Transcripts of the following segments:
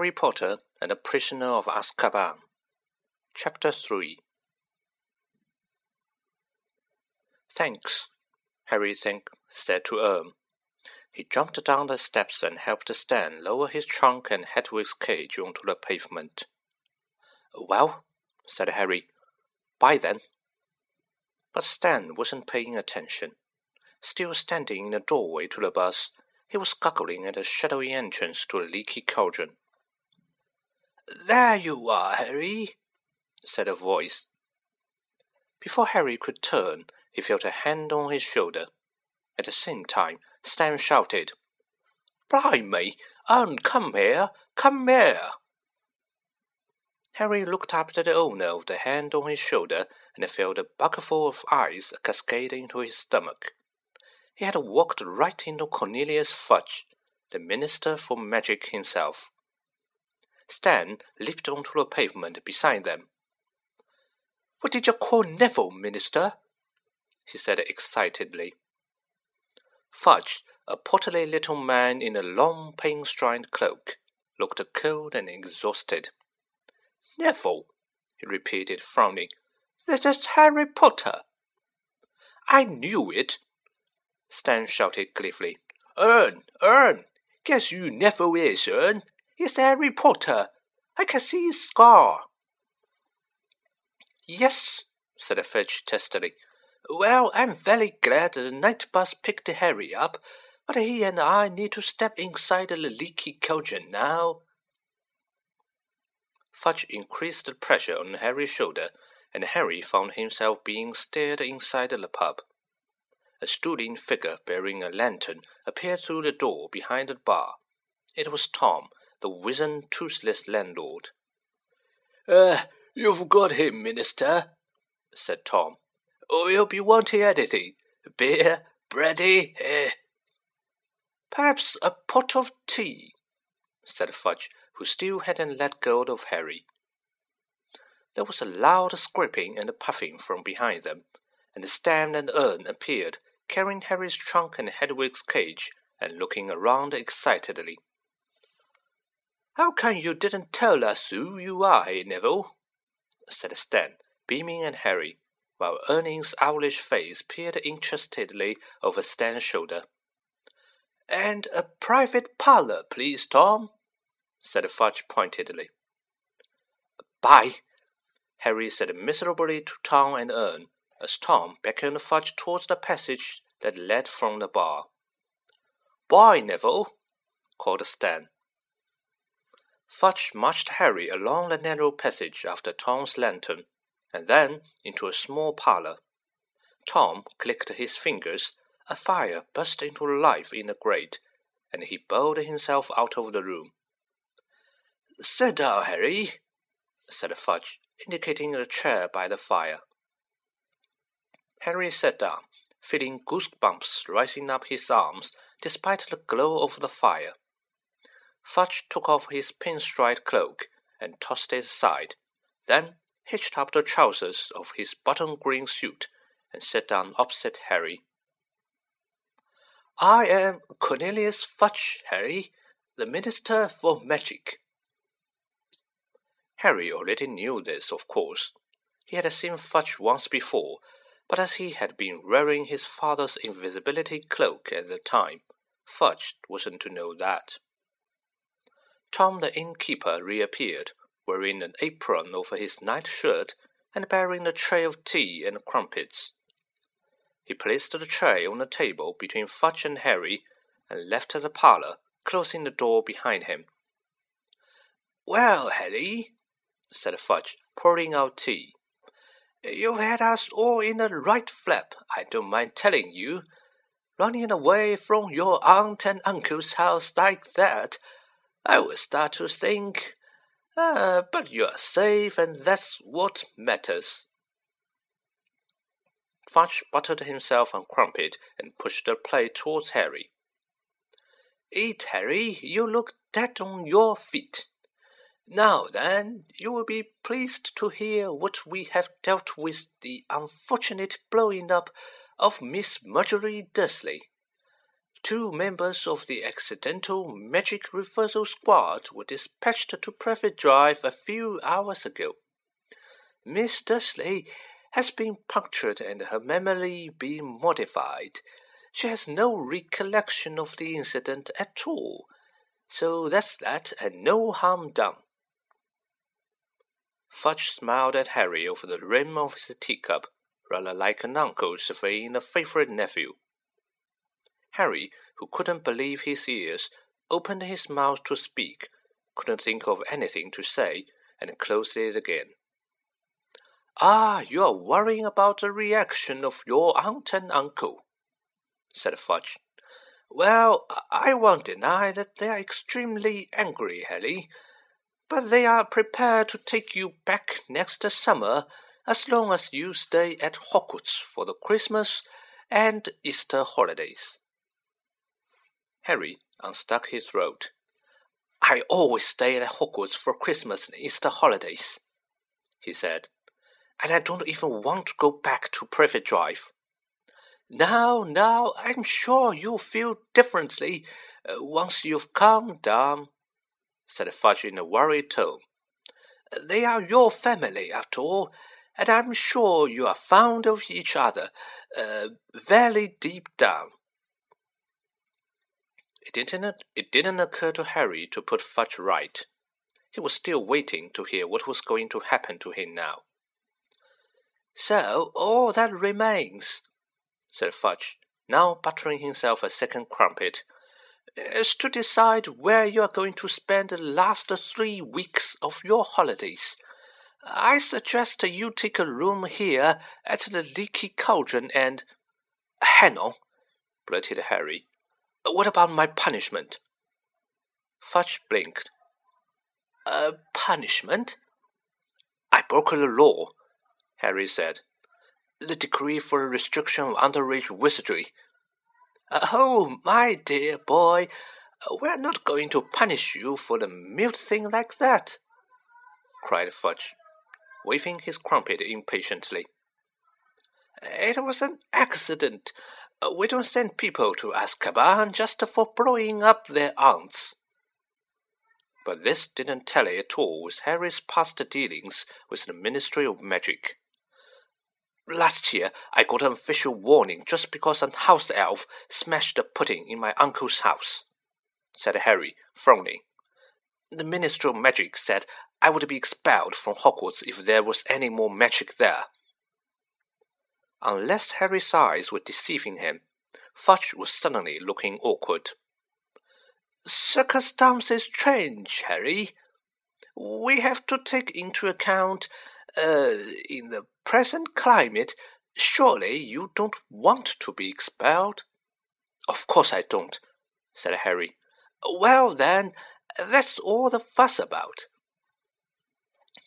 Harry Potter and the Prisoner of Azkaban. Chapter 3 Thanks, Harry thank, said to Erm. He jumped down the steps and helped Stan lower his trunk and Hedwig's cage onto the pavement. Well, said Harry, bye then. But Stan wasn't paying attention. Still standing in the doorway to the bus, he was guggling at the shadowy entrance to the leaky cauldron. There you are, Harry, said a voice. Before Harry could turn, he felt a hand on his shoulder. At the same time, Stan shouted, Blimey, Ern, come here, come here. Harry looked up at the owner of the hand on his shoulder and felt a bucketful of ice cascade into his stomach. He had walked right into Cornelius Fudge, the Minister for Magic himself. Stan leaped onto the pavement beside them. What did you call Neville, Minister? he said excitedly. Fudge, a portly little man in a long pinstriped cloak, looked cold and exhausted. Neville, he repeated, frowning. This is Harry Potter. I knew it, Stan shouted gleefully. Ern, Ern, guess you Neville is, Ern. It's a reporter. I can see his scar. Yes, said Fudge testily. Well, I'm very glad the night bus picked Harry up, but he and I need to step inside the leaky cauldron now. Fudge increased the pressure on Harry's shoulder, and Harry found himself being stared inside the pub. A stooping figure bearing a lantern appeared through the door behind the bar. It was Tom, the wizened, toothless landlord. Uh, you've got him, Minister, said Tom. You'll be wanting anything. Beer, brandy, eh? Perhaps a pot of tea, said Fudge, who still hadn't let go of Harry. There was a loud scraping and puffing from behind them, and Stan and Ern appeared, carrying Harry's trunk and Hedwig's cage, and looking around excitedly. How come you didn't tell us who you are, eh, Neville? said Stan, beaming at Harry, while Erning's owlish face peered interestedly over Stan's shoulder. And a private parlour, please, Tom said Fudge pointedly. Bye, Harry said miserably to Tom and Ern, as Tom beckoned Fudge towards the passage that led from the bar. Bye, Neville, called Stan. Fudge marched Harry along the narrow passage after Tom's lantern, and then into a small parlour. Tom clicked his fingers, a fire burst into life in the grate, and he bowed himself out of the room. Sit down, Harry, said Fudge, indicating a chair by the fire. Harry sat down, feeling goosebumps rising up his arms despite the glow of the fire. Fudge took off his pinstripe cloak and tossed it aside, then hitched up the trousers of his button green suit and sat down opposite Harry. I am Cornelius Fudge, Harry, the Minister for Magic. Harry already knew this, of course. He had seen Fudge once before, but as he had been wearing his father's invisibility cloak at the time, Fudge wasn't to know that. Tom the innkeeper reappeared, wearing an apron over his night shirt and bearing a tray of tea and crumpets. He placed the tray on the table between Fudge and Harry and left the parlour, closing the door behind him. Well, Harry, said Fudge, pouring out tea. You've had us all in a right flap, I don't mind telling you. Running away from your aunt and uncle's house like that, I will start to think. Uh, but you're safe, and that's what matters. Fudge buttered himself on crumpet and pushed the plate towards Harry. Eat, Harry. You look dead on your feet. Now then, you will be pleased to hear what we have dealt with the unfortunate blowing up of Miss Marjorie Dursley. Two members of the Accidental Magic Reversal Squad were dispatched to Privet Drive a few hours ago. Miss Dursley has been punctured and her memory been modified. She has no recollection of the incident at all. So that's that, and no harm done. Fudge smiled at Harry over the rim of his teacup, rather like an uncle surveying a favorite nephew. Harry, who couldn't believe his ears, opened his mouth to speak, couldn't think of anything to say, and closed it again. Ah, you are worrying about the reaction of your aunt and uncle, said Fudge. Well, I won't deny that they are extremely angry, Harry, but they are prepared to take you back next summer as long as you stay at Hogwarts for the Christmas and Easter holidays. Harry unstuck his throat. I always stay at Hogwarts for Christmas and Easter holidays, he said, and I don't even want to go back to Privet Drive. Now, now, I'm sure you'll feel differently uh, once you've calmed down, said Fudge in a worried tone. They are your family, after all, and I'm sure you are fond of each other, uh, very deep down. It didn't, it didn't occur to Harry to put Fudge right. He was still waiting to hear what was going to happen to him now. So all that remains, said Fudge, now buttering himself a second crumpet, is to decide where you are going to spend the last three weeks of your holidays. I suggest you take a room here at the Leaky Cauldron and. Hang on, blurted Harry. What about my punishment? Fudge blinked. A punishment? I broke the law, Harry said the decree for restriction of underage wizardry. Oh, my dear boy, we're not going to punish you for the mute thing like that, cried Fudge, waving his crumpet impatiently. It was an accident. Uh, we don't send people to Azkaban just for blowing up their aunts. But this didn't tally at all with Harry's past dealings with the Ministry of Magic. Last year, I got an official warning just because a house elf smashed the pudding in my uncle's house, said Harry, frowning. The Minister of Magic said I would be expelled from Hogwarts if there was any more magic there. Unless Harry's eyes were deceiving him, Fudge was suddenly looking awkward. Circumstances change, Harry. We have to take into account uh, in the present climate, surely you don't want to be expelled? Of course I don't, said Harry. Well, then, that's all the fuss about.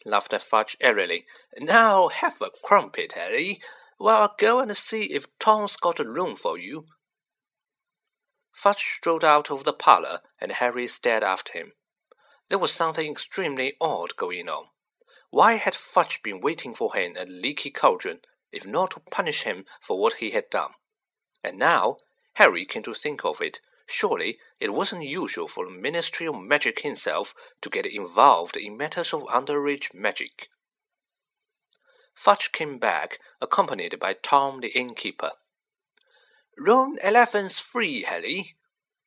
Laughed Fudge airily. Now have a crumpet, Harry, while I'll go and see if Tom's got a room for you. Fudge strolled out of the parlor, and Harry stared after him. There was something extremely odd going on. Why had Fudge been waiting for him at Leaky Cauldron, if not to punish him for what he had done? And now, Harry came to think of it, surely it wasn't usual for the Ministry of Magic himself to get involved in matters of underage magic. Fudge came back, accompanied by Tom the innkeeper. Room eleven's free, Harry,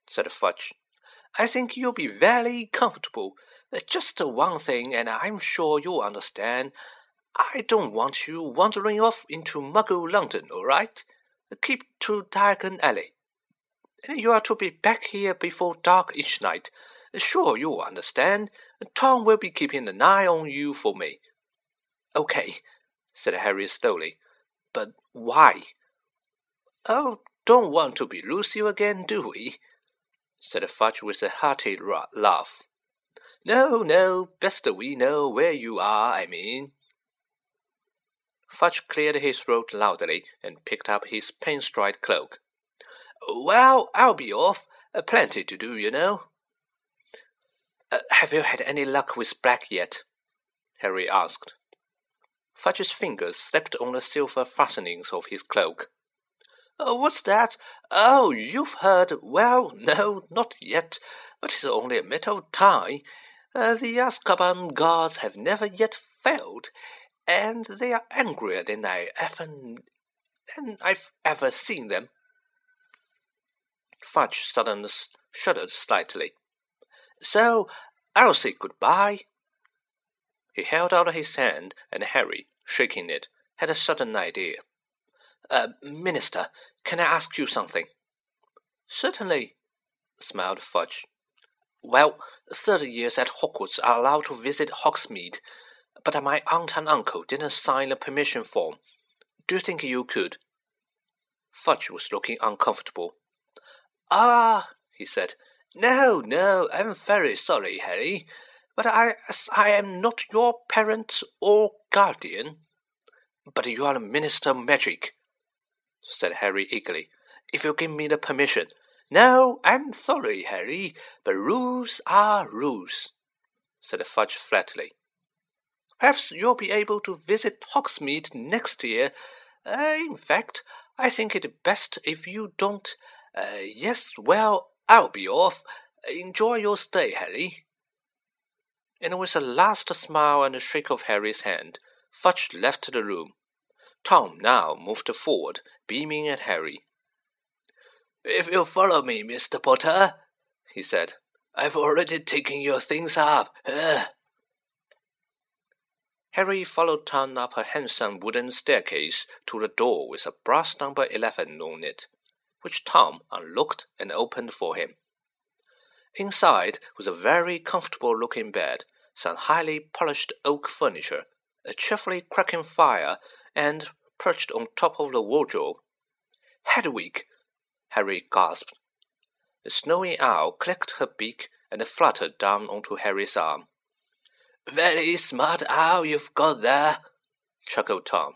said Fudge. I think you'll be very comfortable uh, just one thing, and I'm sure you'll understand. I don't want you wandering off into Muggle London, all right? Uh, keep to Diagon Alley. Uh, you are to be back here before dark each night. Sure, you'll understand. Tom will be keeping an eye on you for me. Okay, said Harry slowly. But why? Oh, don't want to be Lucy again, do we? said Fudge with a hearty laugh. No, no, best we know where you are, I mean. Fudge cleared his throat loudly and picked up his pinstripe cloak. Well, I'll be off. Uh, plenty to do, you know. Uh, have you had any luck with Black yet? Harry asked. Fudge's fingers slept on the silver fastenings of his cloak. Uh, what's that? Oh, you've heard. Well, no, not yet, but it's only a matter of time. Uh, the Azkaban guards have never yet failed, and they are angrier than I ever than I've ever seen them. Fudge suddenly shuddered slightly. So I'll say good-bye. He held out his hand, and Harry, shaking it, had a sudden idea. Uh, Minister, can I ask you something? Certainly, smiled Fudge. Well, thirty years at Hogwarts are allowed to visit Hogsmeade, but my aunt and uncle didn't sign a permission form. Do you think you could? Fudge was looking uncomfortable. Ah, he said. No, no, I'm very sorry, Harry, but I, I am not your parent or guardian. But you are a minister of magic, said Harry eagerly. If you give me the permission. No, I'm sorry, Harry, but rules are rules, said Fudge flatly. Perhaps you'll be able to visit Hogsmeade next year. Uh, in fact, I think it best if you don't. Uh, yes, well, I'll be off. Enjoy your stay, Harry. And with a last smile and a shake of Harry's hand, Fudge left the room. Tom now moved forward, beaming at Harry. If you'll follow me, Mr. Potter, he said, I've already taken your things up. Uh. Harry followed Tom up a handsome wooden staircase to the door with a brass number 11 on it, which Tom unlocked and opened for him. Inside was a very comfortable looking bed, some highly polished oak furniture, a cheerfully crackling fire, and, perched on top of the wardrobe, Hedwig! Harry gasped. The snowy owl clicked her beak and fluttered down onto Harry's arm. Very smart owl you've got there, chuckled Tom.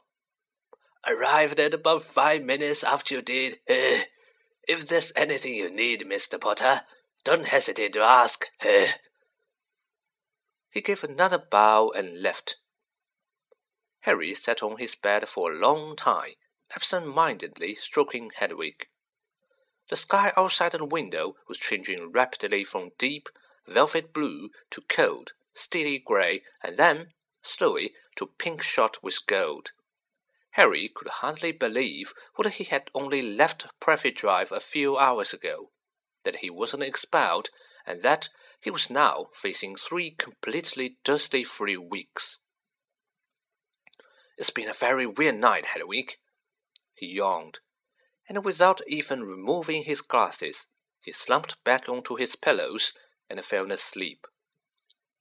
Arrived at about five minutes after you did. Uh, if there's anything you need, Mr. Potter, don't hesitate to ask. Uh. He gave another bow and left. Harry sat on his bed for a long time, absent-mindedly stroking Hedwig. The sky outside the window was changing rapidly from deep, velvet blue to cold, steely grey, and then, slowly, to pink shot with gold. Harry could hardly believe what he had only left Privet Drive a few hours ago, that he wasn't expelled, and that he was now facing three completely dusty-free weeks. It's been a very weird night, Hedwig. He yawned, and without even removing his glasses, he slumped back onto his pillows and fell asleep.